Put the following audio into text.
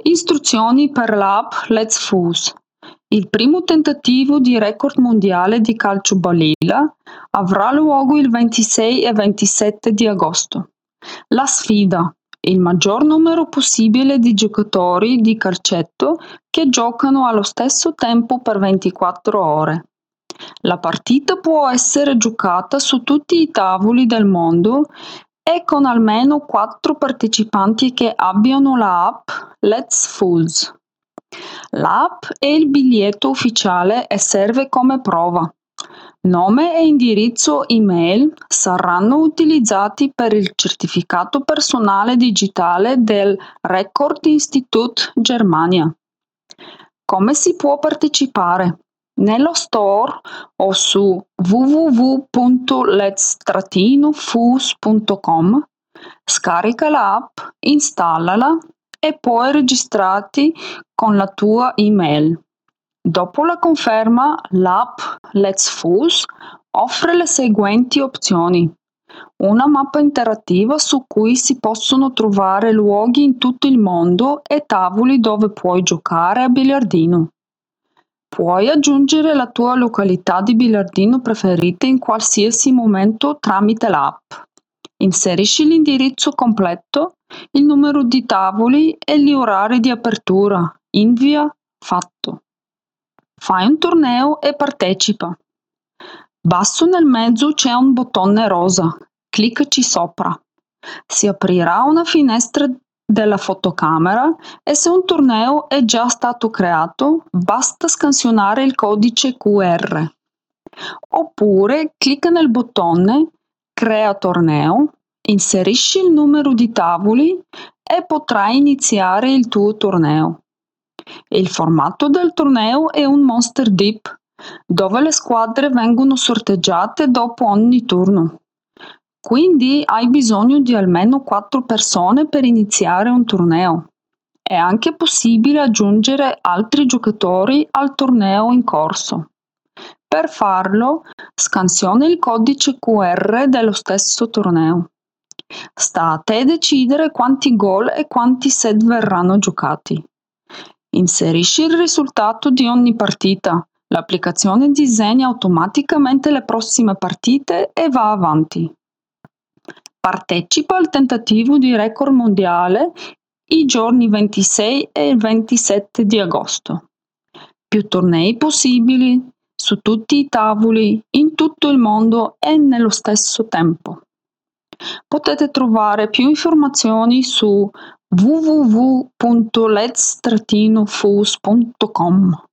Istruzioni per l'app Let's Fuse. Il primo tentativo di record mondiale di calcio balilla avrà luogo il 26 e 27 di agosto. La sfida: il maggior numero possibile di giocatori di calcetto che giocano allo stesso tempo per 24 ore. La partita può essere giocata su tutti i tavoli del mondo e con almeno quattro partecipanti che abbiano la app Let's Fools. L'app è il biglietto ufficiale e serve come prova. Nome e indirizzo email saranno utilizzati per il certificato personale digitale del Record Institute Germania. Come si può partecipare? Nello store o su www.lets-fus.com scarica l'app, installala e poi registrati con la tua email. Dopo la conferma, l'app Let's Fuse offre le seguenti opzioni. Una mappa interattiva su cui si possono trovare luoghi in tutto il mondo e tavoli dove puoi giocare a biliardino. Puoi aggiungere la tua località di biliardino preferita in qualsiasi momento tramite l'app. Inserisci l'indirizzo completo, il numero di tavoli e gli orari di apertura. Invia fatto. Fai un torneo e partecipa. Basso nel mezzo c'è un bottone rosa. Cliccaci sopra. Si aprirà una finestra della fotocamera e se un torneo è già stato creato basta scansionare il codice QR. Oppure clicca nel bottone Crea torneo, inserisci il numero di tavoli e potrai iniziare il tuo torneo. Il formato del torneo è un Monster Deep, dove le squadre vengono sorteggiate dopo ogni turno. Quindi hai bisogno di almeno quattro persone per iniziare un torneo. È anche possibile aggiungere altri giocatori al torneo in corso. Per farlo, scansiona il codice QR dello stesso torneo. Sta a te decidere quanti gol e quanti set verranno giocati. Inserisci il risultato di ogni partita. L'applicazione disegna automaticamente le prossime partite e va avanti. Partecipa al tentativo di record mondiale i giorni 26 e 27 di agosto. Più tornei possibili, su tutti i tavoli, in tutto il mondo e nello stesso tempo. Potete trovare più informazioni su www.lets-fus.com